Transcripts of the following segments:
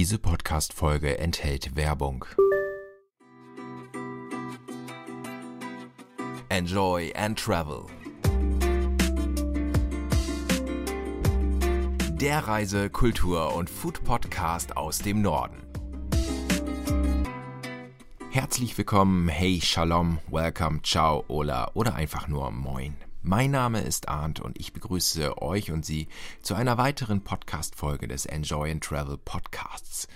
Diese Podcast-Folge enthält Werbung. Enjoy and Travel. Der Reise-, Kultur- und Food-Podcast aus dem Norden. Herzlich willkommen, hey, Shalom, Welcome, Ciao, Ola oder einfach nur Moin. Mein Name ist Arndt und ich begrüße euch und Sie zu einer weiteren Podcast-Folge des Enjoy and Travel Podcasts.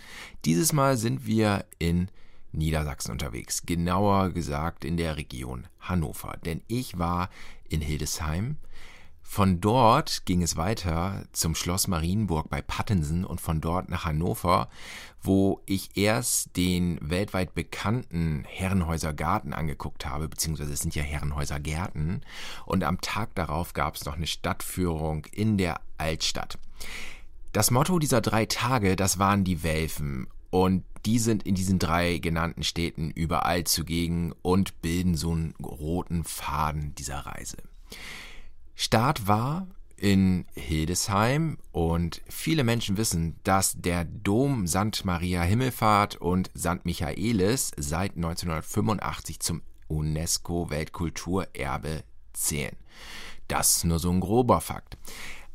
Dieses Mal sind wir in Niedersachsen unterwegs, genauer gesagt in der Region Hannover, denn ich war in Hildesheim, von dort ging es weiter zum Schloss Marienburg bei Pattensen und von dort nach Hannover, wo ich erst den weltweit bekannten Herrenhäuser Garten angeguckt habe, beziehungsweise es sind ja Herrenhäuser Gärten. Und am Tag darauf gab es noch eine Stadtführung in der Altstadt. Das Motto dieser drei Tage, das waren die Welfen. Und die sind in diesen drei genannten Städten überall zugegen und bilden so einen roten Faden dieser Reise. Start war in Hildesheim und viele Menschen wissen, dass der Dom St. Maria Himmelfahrt und St. Michaelis seit 1985 zum UNESCO Weltkulturerbe zählen. Das ist nur so ein grober Fakt.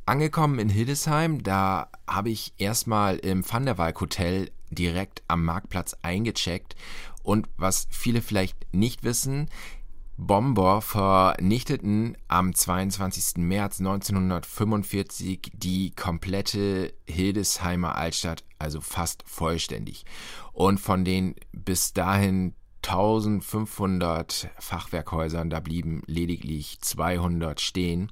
Angekommen in Hildesheim, da habe ich erstmal im Van der Valk Hotel direkt am Marktplatz eingecheckt und was viele vielleicht nicht wissen, Bomber vernichteten am 22. März 1945 die komplette Hildesheimer Altstadt, also fast vollständig. Und von den bis dahin 1500 Fachwerkhäusern, da blieben lediglich 200 stehen.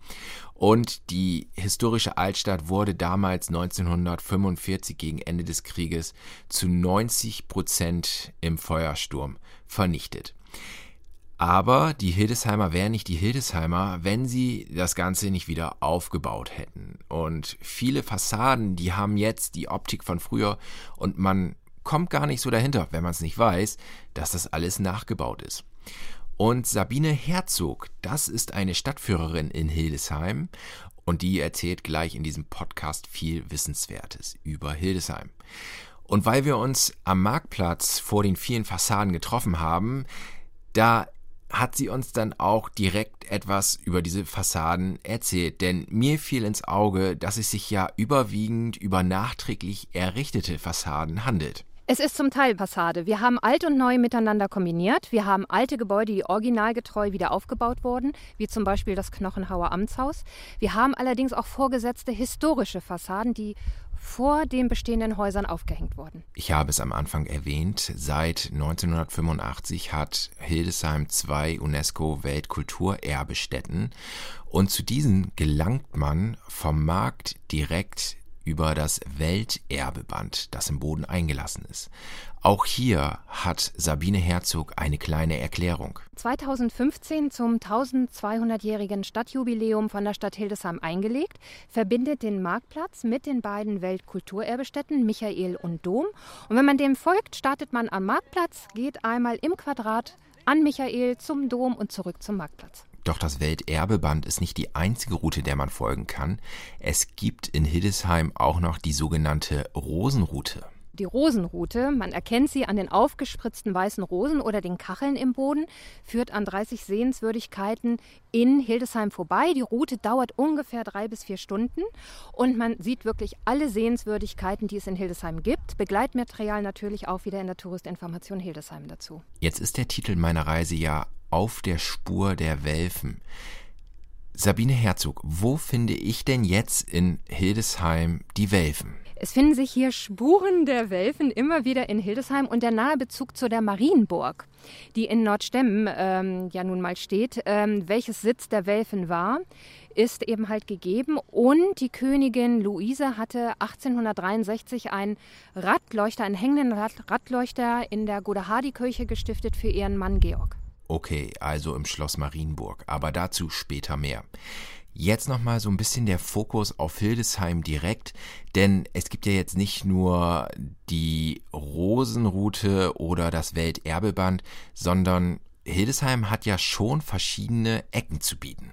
Und die historische Altstadt wurde damals 1945 gegen Ende des Krieges zu 90 Prozent im Feuersturm vernichtet. Aber die Hildesheimer wären nicht die Hildesheimer, wenn sie das Ganze nicht wieder aufgebaut hätten. Und viele Fassaden, die haben jetzt die Optik von früher und man kommt gar nicht so dahinter, wenn man es nicht weiß, dass das alles nachgebaut ist. Und Sabine Herzog, das ist eine Stadtführerin in Hildesheim und die erzählt gleich in diesem Podcast viel Wissenswertes über Hildesheim. Und weil wir uns am Marktplatz vor den vielen Fassaden getroffen haben, da hat sie uns dann auch direkt etwas über diese Fassaden erzählt. Denn mir fiel ins Auge, dass es sich ja überwiegend über nachträglich errichtete Fassaden handelt. Es ist zum Teil Fassade. Wir haben alt und neu miteinander kombiniert. Wir haben alte Gebäude, die originalgetreu wieder aufgebaut wurden, wie zum Beispiel das Knochenhauer Amtshaus. Wir haben allerdings auch vorgesetzte historische Fassaden, die vor den bestehenden Häusern aufgehängt wurden. Ich habe es am Anfang erwähnt, seit 1985 hat Hildesheim zwei UNESCO-Weltkulturerbestätten und zu diesen gelangt man vom Markt direkt über das Welterbeband, das im Boden eingelassen ist. Auch hier hat Sabine Herzog eine kleine Erklärung. 2015 zum 1200-jährigen Stadtjubiläum von der Stadt Hildesheim eingelegt, verbindet den Marktplatz mit den beiden Weltkulturerbestätten Michael und Dom. Und wenn man dem folgt, startet man am Marktplatz, geht einmal im Quadrat an Michael zum Dom und zurück zum Marktplatz. Doch das Welterbeband ist nicht die einzige Route, der man folgen kann. Es gibt in Hildesheim auch noch die sogenannte Rosenroute. Die Rosenroute, man erkennt sie an den aufgespritzten weißen Rosen oder den Kacheln im Boden, führt an 30 Sehenswürdigkeiten in Hildesheim vorbei. Die Route dauert ungefähr drei bis vier Stunden und man sieht wirklich alle Sehenswürdigkeiten, die es in Hildesheim gibt. Begleitmaterial natürlich auch wieder in der Touristinformation Hildesheim dazu. Jetzt ist der Titel meiner Reise ja auf der Spur der Welfen. Sabine Herzog, wo finde ich denn jetzt in Hildesheim die Welfen? Es finden sich hier Spuren der Welfen immer wieder in Hildesheim und der nahe Bezug zu der Marienburg, die in Nordstemmen ähm, ja nun mal steht, ähm, welches Sitz der Welfen war, ist eben halt gegeben. Und die Königin Luise hatte 1863 einen Radleuchter, einen hängenden Radleuchter in der Godehadi-Kirche gestiftet für ihren Mann Georg. Okay, also im Schloss Marienburg, aber dazu später mehr. Jetzt nochmal so ein bisschen der Fokus auf Hildesheim direkt, denn es gibt ja jetzt nicht nur die Rosenroute oder das Welterbeband, sondern Hildesheim hat ja schon verschiedene Ecken zu bieten.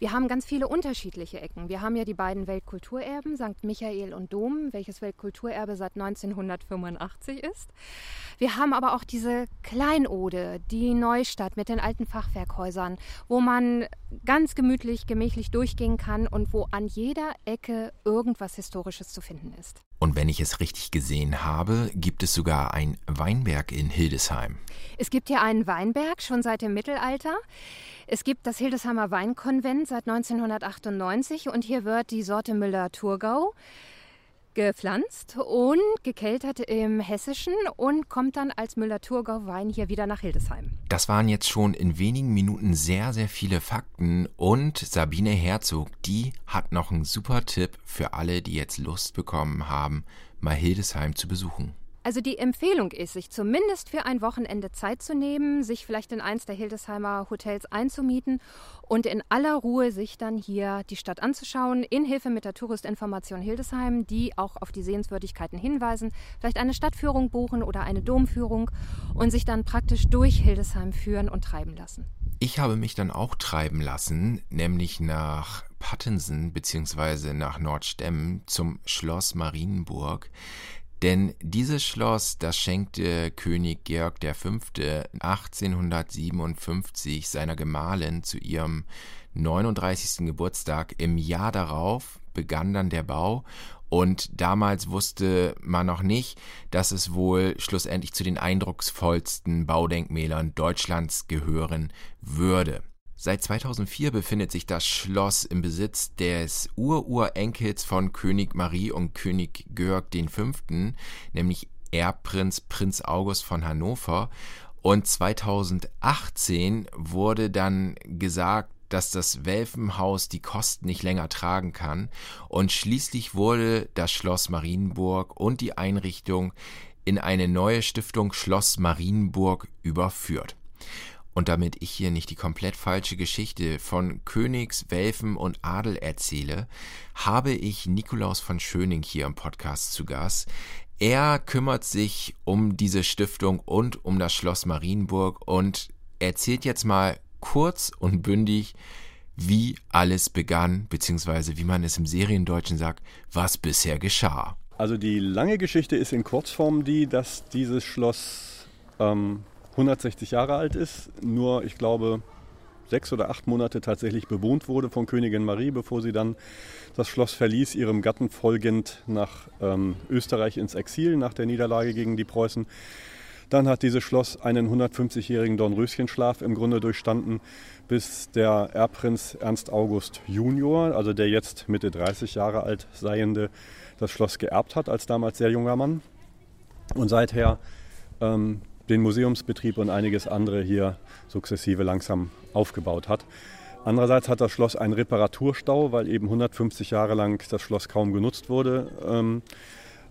Wir haben ganz viele unterschiedliche Ecken. Wir haben ja die beiden Weltkulturerben, St. Michael und Dom, welches Weltkulturerbe seit 1985 ist. Wir haben aber auch diese Kleinode, die Neustadt mit den alten Fachwerkhäusern, wo man ganz gemütlich, gemächlich durchgehen kann und wo an jeder Ecke irgendwas Historisches zu finden ist. Und wenn ich es richtig gesehen habe, gibt es sogar ein Weinberg in Hildesheim. Es gibt hier einen Weinberg schon seit dem Mittelalter. Es gibt das Hildesheimer Weinkonvent seit 1998 und hier wird die Sorte Müller-Thurgau gepflanzt und gekeltert im Hessischen und kommt dann als Müller-Thurgau-Wein hier wieder nach Hildesheim. Das waren jetzt schon in wenigen Minuten sehr, sehr viele Fakten und Sabine Herzog, die hat noch einen super Tipp für alle, die jetzt Lust bekommen haben, mal Hildesheim zu besuchen. Also die Empfehlung ist, sich zumindest für ein Wochenende Zeit zu nehmen, sich vielleicht in eins der Hildesheimer Hotels einzumieten und in aller Ruhe sich dann hier die Stadt anzuschauen, in Hilfe mit der Touristinformation Hildesheim, die auch auf die Sehenswürdigkeiten hinweisen, vielleicht eine Stadtführung buchen oder eine Domführung und sich dann praktisch durch Hildesheim führen und treiben lassen. Ich habe mich dann auch treiben lassen, nämlich nach Pattensen bzw. nach Nordstemmen zum Schloss Marienburg. Denn dieses Schloss, das schenkte König Georg V. 1857 seiner Gemahlin zu ihrem 39. Geburtstag. Im Jahr darauf begann dann der Bau und damals wusste man noch nicht, dass es wohl schlussendlich zu den eindrucksvollsten Baudenkmälern Deutschlands gehören würde. Seit 2004 befindet sich das Schloss im Besitz des Ururenkels von König Marie und König Georg V., nämlich Erbprinz Prinz August von Hannover. Und 2018 wurde dann gesagt, dass das Welfenhaus die Kosten nicht länger tragen kann und schließlich wurde das Schloss Marienburg und die Einrichtung in eine neue Stiftung Schloss Marienburg überführt. Und damit ich hier nicht die komplett falsche Geschichte von Königs, Welfen und Adel erzähle, habe ich Nikolaus von Schöning hier im Podcast zu Gast. Er kümmert sich um diese Stiftung und um das Schloss Marienburg und erzählt jetzt mal kurz und bündig, wie alles begann, beziehungsweise wie man es im Seriendeutschen sagt, was bisher geschah. Also die lange Geschichte ist in Kurzform die, dass dieses Schloss ähm, 160 Jahre alt ist, nur ich glaube sechs oder acht Monate tatsächlich bewohnt wurde von Königin Marie, bevor sie dann das Schloss verließ, ihrem Gatten folgend nach ähm, Österreich ins Exil nach der Niederlage gegen die Preußen. Dann hat dieses Schloss einen 150-jährigen Dornröschenschlaf im Grunde durchstanden, bis der Erbprinz Ernst August Junior, also der jetzt Mitte 30 Jahre alt seiende, das Schloss geerbt hat als damals sehr junger Mann. Und seither ähm, den Museumsbetrieb und einiges andere hier sukzessive langsam aufgebaut hat. Andererseits hat das Schloss einen Reparaturstau, weil eben 150 Jahre lang das Schloss kaum genutzt wurde. Ähm,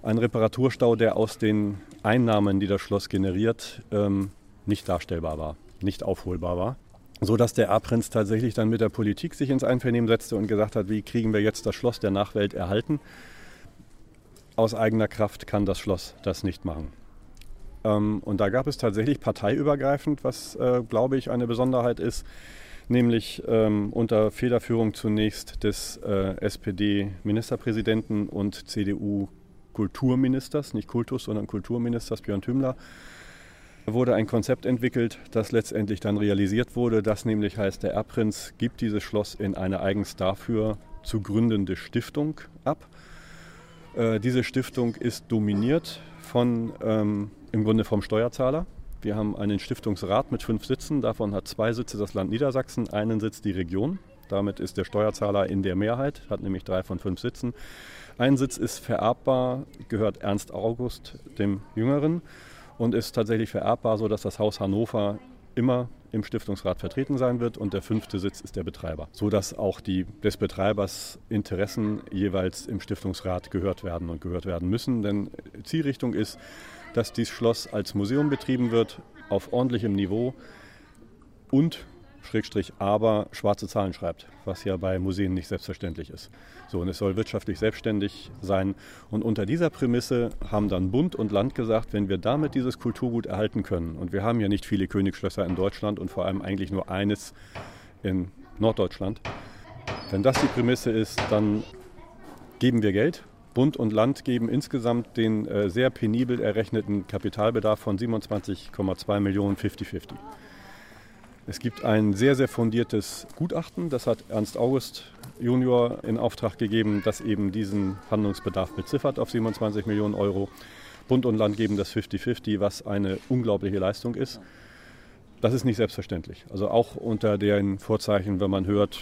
ein Reparaturstau, der aus den Einnahmen, die das Schloss generiert, ähm, nicht darstellbar war, nicht aufholbar war. So dass der Erbprinz tatsächlich dann mit der Politik sich ins Einvernehmen setzte und gesagt hat, wie kriegen wir jetzt das Schloss der Nachwelt erhalten. Aus eigener Kraft kann das Schloss das nicht machen. Ähm, und da gab es tatsächlich parteiübergreifend, was, äh, glaube ich, eine Besonderheit ist, nämlich ähm, unter Federführung zunächst des äh, SPD-Ministerpräsidenten und CDU-Kulturministers, nicht Kultus, sondern Kulturministers Björn Tümmler, wurde ein Konzept entwickelt, das letztendlich dann realisiert wurde. Das nämlich heißt, der Erbprinz gibt dieses Schloss in eine eigens dafür zu gründende Stiftung ab. Äh, diese Stiftung ist dominiert von ähm, im Grunde vom Steuerzahler. Wir haben einen Stiftungsrat mit fünf Sitzen. Davon hat zwei Sitze das Land Niedersachsen, einen Sitz die Region. Damit ist der Steuerzahler in der Mehrheit, hat nämlich drei von fünf Sitzen. Ein Sitz ist vererbbar, gehört Ernst August, dem Jüngeren, und ist tatsächlich vererbbar, sodass das Haus Hannover immer im Stiftungsrat vertreten sein wird und der fünfte Sitz ist der Betreiber, sodass auch die des Betreibers Interessen jeweils im Stiftungsrat gehört werden und gehört werden müssen. Denn Zielrichtung ist, dass dieses Schloss als Museum betrieben wird, auf ordentlichem Niveau und Schrägstrich aber schwarze Zahlen schreibt, was ja bei Museen nicht selbstverständlich ist. So, und es soll wirtschaftlich selbstständig sein. Und unter dieser Prämisse haben dann Bund und Land gesagt, wenn wir damit dieses Kulturgut erhalten können, und wir haben ja nicht viele Königsschlösser in Deutschland und vor allem eigentlich nur eines in Norddeutschland, Wenn das die Prämisse ist, dann geben wir Geld. Bund und Land geben insgesamt den äh, sehr penibel errechneten Kapitalbedarf von 27,2 Millionen 50-50. Es gibt ein sehr, sehr fundiertes Gutachten, das hat Ernst August Junior in Auftrag gegeben, das eben diesen Handlungsbedarf beziffert auf 27 Millionen Euro. Bund und Land geben das 50-50, was eine unglaubliche Leistung ist. Das ist nicht selbstverständlich. Also auch unter den Vorzeichen, wenn man hört,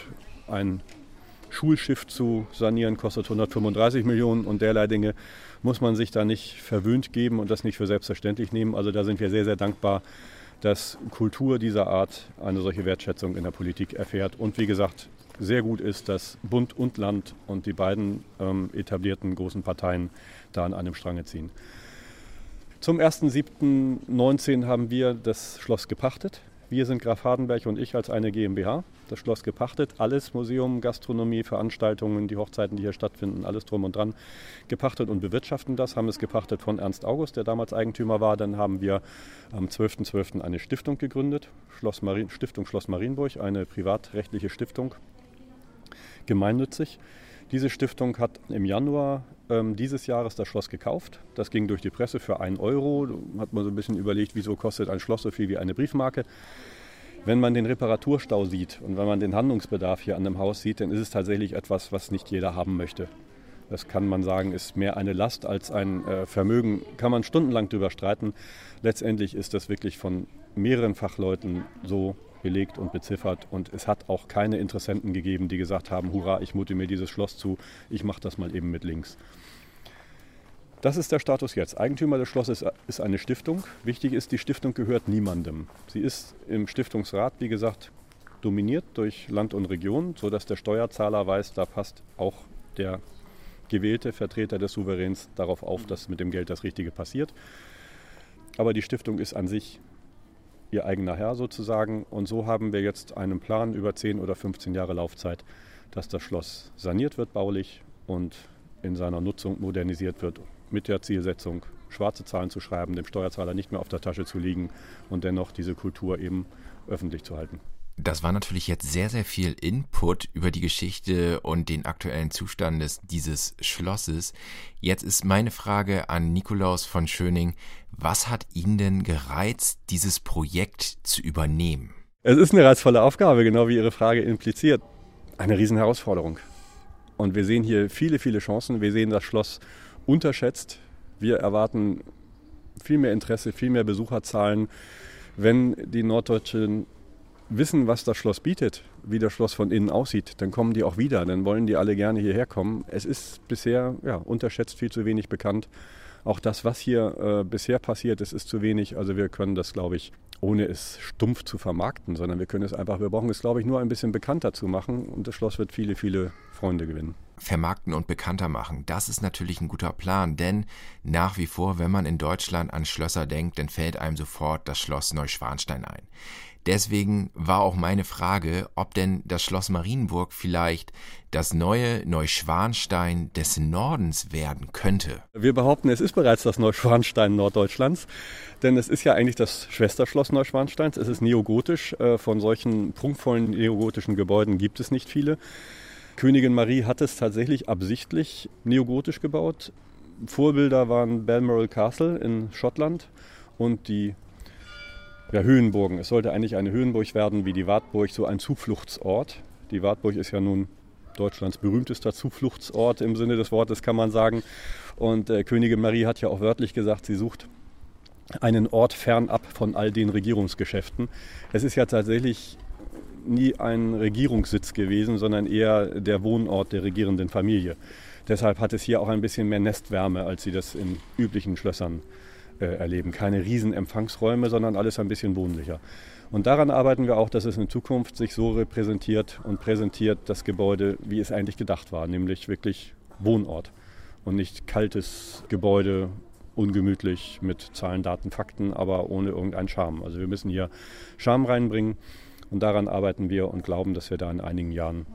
ein Schulschiff zu sanieren kostet 135 Millionen und derlei Dinge, muss man sich da nicht verwöhnt geben und das nicht für selbstverständlich nehmen. Also da sind wir sehr, sehr dankbar, dass Kultur dieser Art eine solche Wertschätzung in der Politik erfährt. Und wie gesagt, sehr gut ist, dass Bund und Land und die beiden ähm, etablierten großen Parteien da an einem Strange ziehen. Zum 1.7.19 haben wir das Schloss gepachtet. Wir sind Graf Hardenberg und ich als eine GmbH. Das Schloss gepachtet, alles Museum, Gastronomie, Veranstaltungen, die Hochzeiten, die hier stattfinden, alles drum und dran gepachtet und bewirtschaften das. Haben es gepachtet von Ernst August, der damals Eigentümer war. Dann haben wir am 12.12. .12. eine Stiftung gegründet, Schloss Marien, Stiftung Schloss Marienburg, eine privatrechtliche Stiftung, gemeinnützig. Diese Stiftung hat im Januar ähm, dieses Jahres das Schloss gekauft. Das ging durch die Presse für 1 Euro. Da hat man so ein bisschen überlegt, wieso kostet ein Schloss so viel wie eine Briefmarke. Wenn man den Reparaturstau sieht und wenn man den Handlungsbedarf hier an dem Haus sieht, dann ist es tatsächlich etwas, was nicht jeder haben möchte. Das kann man sagen, ist mehr eine Last als ein äh, Vermögen. Kann man stundenlang drüber streiten. Letztendlich ist das wirklich von mehreren Fachleuten so belegt und beziffert. Und es hat auch keine Interessenten gegeben, die gesagt haben, hurra, ich mute mir dieses Schloss zu, ich mache das mal eben mit links. Das ist der Status jetzt. Eigentümer des Schlosses ist eine Stiftung. Wichtig ist, die Stiftung gehört niemandem. Sie ist im Stiftungsrat, wie gesagt, dominiert durch Land und Region, sodass der Steuerzahler weiß, da passt auch der gewählte Vertreter des Souveräns darauf auf, dass mit dem Geld das Richtige passiert. Aber die Stiftung ist an sich ihr eigener Herr sozusagen. Und so haben wir jetzt einen Plan über 10 oder 15 Jahre Laufzeit, dass das Schloss saniert wird baulich und in seiner Nutzung modernisiert wird mit der Zielsetzung, schwarze Zahlen zu schreiben, dem Steuerzahler nicht mehr auf der Tasche zu liegen und dennoch diese Kultur eben öffentlich zu halten. Das war natürlich jetzt sehr, sehr viel Input über die Geschichte und den aktuellen Zustand des, dieses Schlosses. Jetzt ist meine Frage an Nikolaus von Schöning. Was hat ihn denn gereizt, dieses Projekt zu übernehmen? Es ist eine reizvolle Aufgabe, genau wie Ihre Frage impliziert. Eine Riesenherausforderung. Und wir sehen hier viele, viele Chancen. Wir sehen das Schloss unterschätzt. Wir erwarten viel mehr Interesse, viel mehr Besucherzahlen, wenn die Norddeutschen wissen, was das Schloss bietet, wie das Schloss von innen aussieht, dann kommen die auch wieder, dann wollen die alle gerne hierher kommen. Es ist bisher ja, unterschätzt, viel zu wenig bekannt. Auch das, was hier äh, bisher passiert ist, ist zu wenig. Also wir können das, glaube ich, ohne es stumpf zu vermarkten, sondern wir können es einfach, wir brauchen es, glaube ich, nur ein bisschen bekannter zu machen und das Schloss wird viele, viele Freunde gewinnen. Vermarkten und bekannter machen, das ist natürlich ein guter Plan, denn nach wie vor, wenn man in Deutschland an Schlösser denkt, dann fällt einem sofort das Schloss Neuschwanstein ein. Deswegen war auch meine Frage, ob denn das Schloss Marienburg vielleicht das neue Neuschwanstein des Nordens werden könnte. Wir behaupten, es ist bereits das Neuschwanstein Norddeutschlands, denn es ist ja eigentlich das Schwesterschloss Neuschwansteins. Es ist neogotisch. Äh, von solchen prunkvollen neogotischen Gebäuden gibt es nicht viele. Königin Marie hat es tatsächlich absichtlich neogotisch gebaut. Vorbilder waren Balmoral Castle in Schottland und die ja, Höhenburgen. Es sollte eigentlich eine Höhenburg werden wie die Wartburg, so ein Zufluchtsort. Die Wartburg ist ja nun Deutschlands berühmtester Zufluchtsort im Sinne des Wortes, kann man sagen. Und äh, Königin Marie hat ja auch wörtlich gesagt, sie sucht einen Ort fernab von all den Regierungsgeschäften. Es ist ja tatsächlich nie ein Regierungssitz gewesen, sondern eher der Wohnort der regierenden Familie. Deshalb hat es hier auch ein bisschen mehr Nestwärme, als sie das in üblichen Schlössern äh, erleben. Keine riesen Empfangsräume, sondern alles ein bisschen wohnlicher. Und daran arbeiten wir auch, dass es in Zukunft sich so repräsentiert und präsentiert das Gebäude, wie es eigentlich gedacht war, nämlich wirklich Wohnort und nicht kaltes Gebäude, ungemütlich mit Zahlen, Daten, Fakten, aber ohne irgendeinen Charme. Also wir müssen hier Charme reinbringen und daran arbeiten wir und glauben, dass wir da in einigen Jahren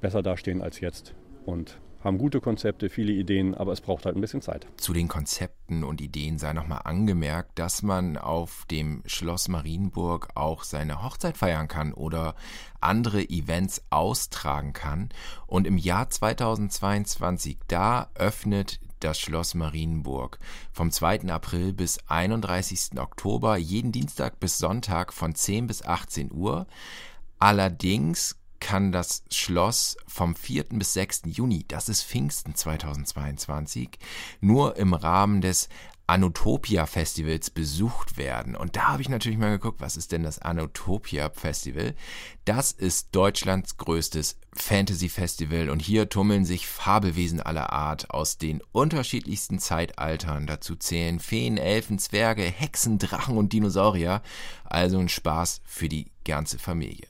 besser dastehen als jetzt und haben gute Konzepte, viele Ideen, aber es braucht halt ein bisschen Zeit. Zu den Konzepten und Ideen sei nochmal angemerkt, dass man auf dem Schloss Marienburg auch seine Hochzeit feiern kann oder andere Events austragen kann. Und im Jahr 2022, da öffnet das Schloss Marienburg vom 2. April bis 31. Oktober, jeden Dienstag bis Sonntag von 10 bis 18 Uhr. Allerdings kann das Schloss vom 4. bis 6. Juni, das ist Pfingsten 2022, nur im Rahmen des Anotopia Festivals besucht werden. Und da habe ich natürlich mal geguckt, was ist denn das Anotopia Festival? Das ist Deutschlands größtes Fantasy Festival und hier tummeln sich Fabelwesen aller Art aus den unterschiedlichsten Zeitaltern. Dazu zählen Feen, Elfen, Zwerge, Hexen, Drachen und Dinosaurier. Also ein Spaß für die ganze Familie.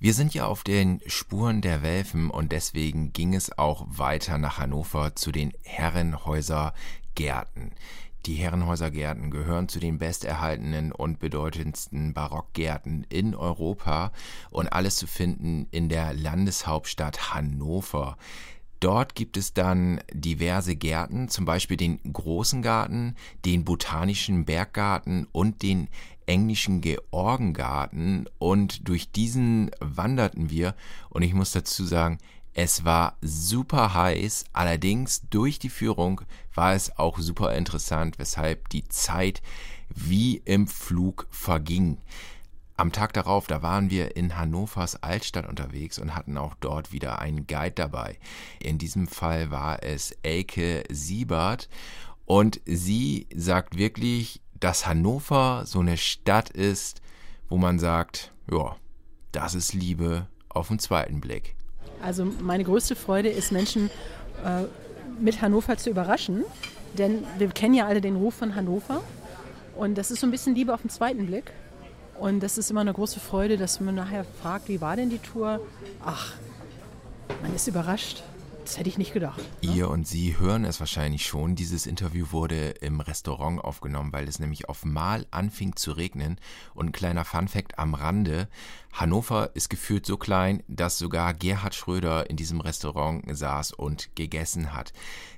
Wir sind ja auf den Spuren der Welfen und deswegen ging es auch weiter nach Hannover zu den Herrenhäuser Gärten. Die Herrenhäusergärten gehören zu den besterhaltenen und bedeutendsten Barockgärten in Europa und alles zu finden in der Landeshauptstadt Hannover. Dort gibt es dann diverse Gärten, zum Beispiel den Großen Garten, den Botanischen Berggarten und den Englischen Georgengarten. Und durch diesen wanderten wir. Und ich muss dazu sagen, es war super heiß, allerdings durch die Führung war es auch super interessant, weshalb die Zeit wie im Flug verging. Am Tag darauf, da waren wir in Hannovers Altstadt unterwegs und hatten auch dort wieder einen Guide dabei. In diesem Fall war es Elke Siebert und sie sagt wirklich, dass Hannover so eine Stadt ist, wo man sagt, ja, das ist Liebe auf den zweiten Blick. Also meine größte Freude ist, Menschen äh, mit Hannover zu überraschen. Denn wir kennen ja alle den Ruf von Hannover. Und das ist so ein bisschen Liebe auf den zweiten Blick. Und das ist immer eine große Freude, dass man nachher fragt, wie war denn die Tour? Ach, man ist überrascht. Das hätte ich nicht gedacht. Ne? Ihr und Sie hören es wahrscheinlich schon. Dieses Interview wurde im Restaurant aufgenommen, weil es nämlich auf Mal anfing zu regnen. Und ein kleiner Funfact am Rande. Hannover ist gefühlt so klein, dass sogar Gerhard Schröder in diesem Restaurant saß und gegessen hat.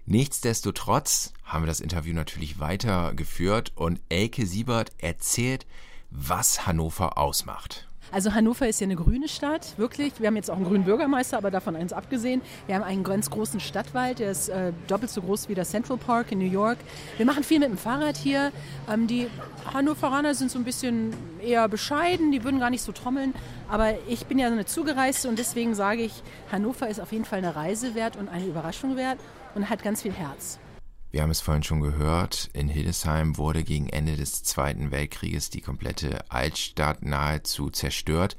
Nichtsdestotrotz haben wir das Interview natürlich weitergeführt und Elke Siebert erzählt, was Hannover ausmacht. Also Hannover ist ja eine grüne Stadt, wirklich. Wir haben jetzt auch einen grünen Bürgermeister, aber davon eins abgesehen. Wir haben einen ganz großen Stadtwald, der ist äh, doppelt so groß wie der Central Park in New York. Wir machen viel mit dem Fahrrad hier. Ähm, die Hannoveraner sind so ein bisschen eher bescheiden, die würden gar nicht so trommeln. Aber ich bin ja eine Zugereiste und deswegen sage ich, Hannover ist auf jeden Fall eine Reise wert und eine Überraschung wert und hat ganz viel Herz. Wir haben es vorhin schon gehört, in Hildesheim wurde gegen Ende des Zweiten Weltkrieges die komplette Altstadt nahezu zerstört.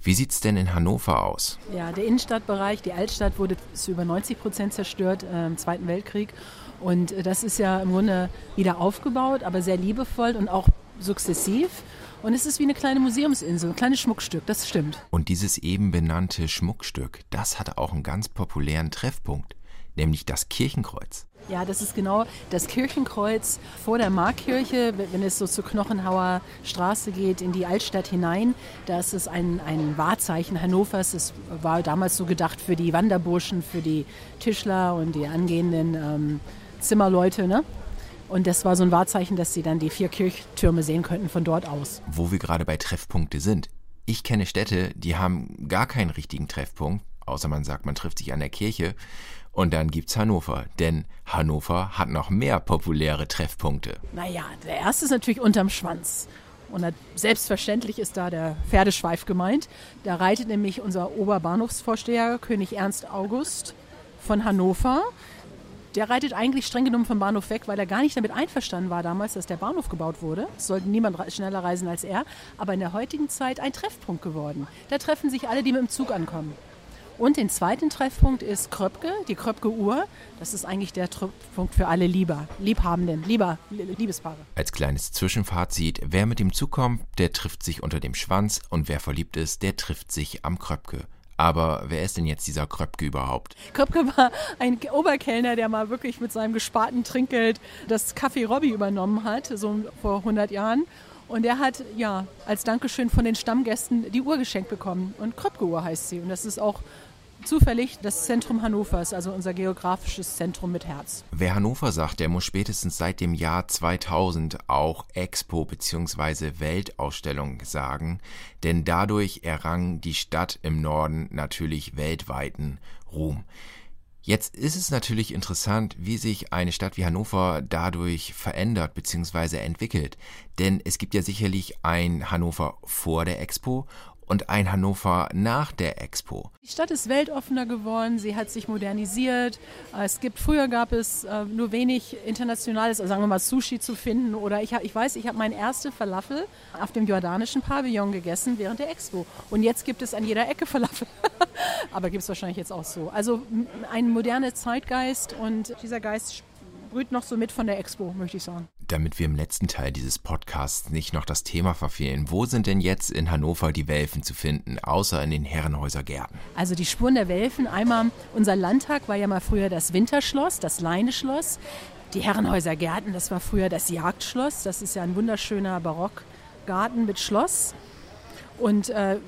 Wie sieht es denn in Hannover aus? Ja, der Innenstadtbereich, die Altstadt wurde zu über 90 Prozent zerstört äh, im Zweiten Weltkrieg. Und äh, das ist ja im Grunde wieder aufgebaut, aber sehr liebevoll und auch sukzessiv. Und es ist wie eine kleine Museumsinsel, ein kleines Schmuckstück, das stimmt. Und dieses eben benannte Schmuckstück, das hatte auch einen ganz populären Treffpunkt, nämlich das Kirchenkreuz. Ja, das ist genau das Kirchenkreuz vor der Markkirche, wenn es so zur Knochenhauer Straße geht, in die Altstadt hinein. Da ist es ein, ein Wahrzeichen Hannovers. Es war damals so gedacht für die Wanderburschen, für die Tischler und die angehenden ähm, Zimmerleute. Ne? Und das war so ein Wahrzeichen, dass sie dann die vier Kirchtürme sehen könnten von dort aus. Wo wir gerade bei Treffpunkte sind. Ich kenne Städte, die haben gar keinen richtigen Treffpunkt, außer man sagt, man trifft sich an der Kirche. Und dann gibt's Hannover, denn Hannover hat noch mehr populäre Treffpunkte. Naja, der erste ist natürlich unterm Schwanz. Und selbstverständlich ist da der Pferdeschweif gemeint. Da reitet nämlich unser Oberbahnhofsvorsteher König Ernst August von Hannover. Der reitet eigentlich streng genommen vom Bahnhof weg, weil er gar nicht damit einverstanden war damals, dass der Bahnhof gebaut wurde. Es sollte niemand schneller reisen als er. Aber in der heutigen Zeit ein Treffpunkt geworden. Da treffen sich alle, die mit dem Zug ankommen. Und den zweiten Treffpunkt ist Kröpke, die Kröpke Uhr. Das ist eigentlich der Treffpunkt für alle Lieber, Liebhabenden, Lieber, Liebespaare. Als kleines Zwischenfazit, wer mit dem Zug kommt, der trifft sich unter dem Schwanz und wer verliebt ist, der trifft sich am Kröpke. Aber wer ist denn jetzt dieser Kröpke überhaupt? Kröpke war ein Oberkellner, der mal wirklich mit seinem gesparten Trinkgeld das Café Robby übernommen hat, so vor 100 Jahren. Und er hat ja als Dankeschön von den Stammgästen die Uhr geschenkt bekommen. Und Kröpke Uhr heißt sie. Und das ist auch zufällig das Zentrum Hannovers, also unser geografisches Zentrum mit Herz. Wer Hannover sagt, der muss spätestens seit dem Jahr 2000 auch Expo bzw. Weltausstellung sagen, denn dadurch errang die Stadt im Norden natürlich weltweiten Ruhm. Jetzt ist es natürlich interessant, wie sich eine Stadt wie Hannover dadurch verändert bzw. entwickelt. Denn es gibt ja sicherlich ein Hannover vor der Expo und ein Hannover nach der Expo. Die Stadt ist weltoffener geworden, sie hat sich modernisiert. Es gibt, früher gab es äh, nur wenig internationales, also sagen wir mal Sushi zu finden. Oder ich, ich weiß, ich habe meine erste Falafel auf dem jordanischen Pavillon gegessen während der Expo. Und jetzt gibt es an jeder Ecke Falafel. Aber gibt es wahrscheinlich jetzt auch so. Also ein moderner Zeitgeist und dieser Geist brüht noch so mit von der Expo, möchte ich sagen. Damit wir im letzten Teil dieses Podcasts nicht noch das Thema verfehlen, wo sind denn jetzt in Hannover die Welfen zu finden, außer in den Herrenhäuser Gärten? Also die Spuren der Welfen, einmal unser Landtag war ja mal früher das Winterschloss, das Leineschloss. Die Herrenhäuser Gärten, das war früher das Jagdschloss. Das ist ja ein wunderschöner Barockgarten mit Schloss. Und äh,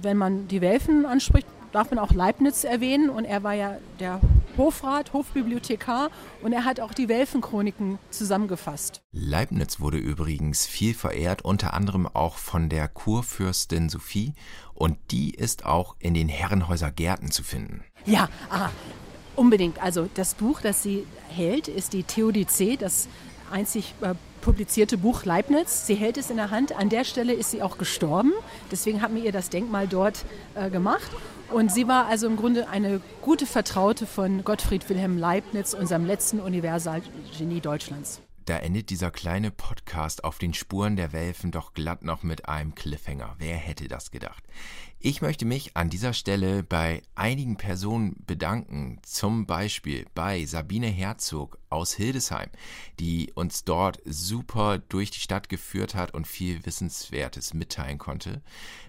wenn man die Welfen anspricht, darf man auch Leibniz erwähnen. Und er war ja der Hofrat, Hofbibliothekar und er hat auch die Welfenchroniken zusammengefasst. Leibniz wurde übrigens viel verehrt, unter anderem auch von der Kurfürstin Sophie und die ist auch in den Herrenhäuser Gärten zu finden. Ja, ah, unbedingt. Also das Buch, das sie hält, ist die Theodizee, das einzig äh, publizierte Buch Leibniz. Sie hält es in der Hand. An der Stelle ist sie auch gestorben. Deswegen haben wir ihr das Denkmal dort äh, gemacht. Und sie war also im Grunde eine gute Vertraute von Gottfried Wilhelm Leibniz, unserem letzten Universalgenie Deutschlands. Da endet dieser kleine Podcast auf den Spuren der Welfen doch glatt noch mit einem Cliffhanger. Wer hätte das gedacht? Ich möchte mich an dieser Stelle bei einigen Personen bedanken, zum Beispiel bei Sabine Herzog aus Hildesheim, die uns dort super durch die Stadt geführt hat und viel Wissenswertes mitteilen konnte,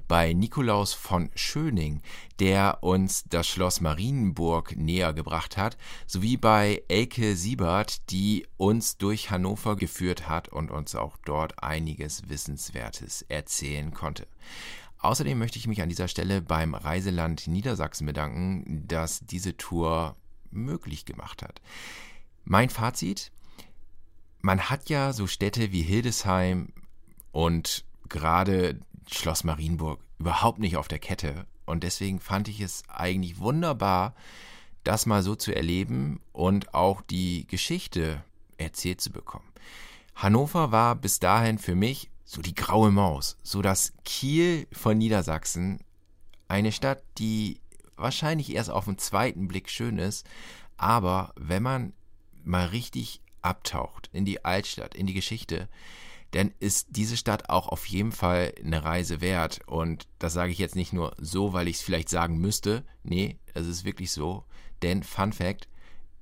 bei Nikolaus von Schöning, der uns das Schloss Marienburg näher gebracht hat, sowie bei Elke Siebert, die uns durch Hannover geführt hat und uns auch dort einiges Wissenswertes erzählen konnte. Außerdem möchte ich mich an dieser Stelle beim Reiseland Niedersachsen bedanken, das diese Tour möglich gemacht hat. Mein Fazit, man hat ja so Städte wie Hildesheim und gerade Schloss Marienburg überhaupt nicht auf der Kette. Und deswegen fand ich es eigentlich wunderbar, das mal so zu erleben und auch die Geschichte erzählt zu bekommen. Hannover war bis dahin für mich so die graue Maus, so das Kiel von Niedersachsen, eine Stadt, die wahrscheinlich erst auf den zweiten Blick schön ist, aber wenn man mal richtig abtaucht in die Altstadt, in die Geschichte, dann ist diese Stadt auch auf jeden Fall eine Reise wert. Und das sage ich jetzt nicht nur so, weil ich es vielleicht sagen müsste. Nee, es ist wirklich so. Denn Fun Fact,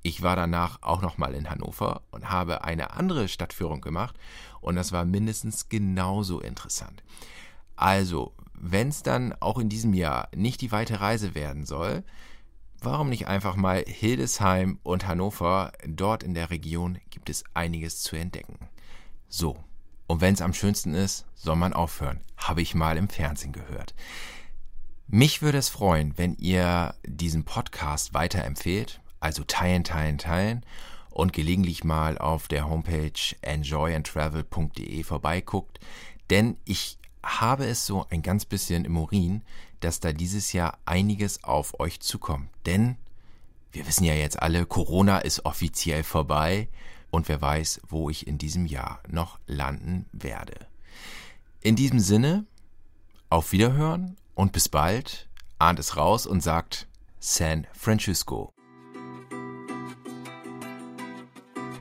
ich war danach auch nochmal in Hannover und habe eine andere Stadtführung gemacht und das war mindestens genauso interessant. Also, wenn es dann auch in diesem Jahr nicht die weite Reise werden soll, warum nicht einfach mal Hildesheim und Hannover? Dort in der Region gibt es einiges zu entdecken. So, und wenn es am schönsten ist, soll man aufhören, habe ich mal im Fernsehen gehört. Mich würde es freuen, wenn ihr diesen Podcast weiterempfehlt, also teilen, teilen, teilen und gelegentlich mal auf der Homepage enjoyandtravel.de vorbeiguckt, denn ich habe es so ein ganz bisschen im Urin, dass da dieses Jahr einiges auf euch zukommt. Denn wir wissen ja jetzt alle, Corona ist offiziell vorbei und wer weiß, wo ich in diesem Jahr noch landen werde. In diesem Sinne, auf Wiederhören und bis bald. Ahnt es raus und sagt San Francisco.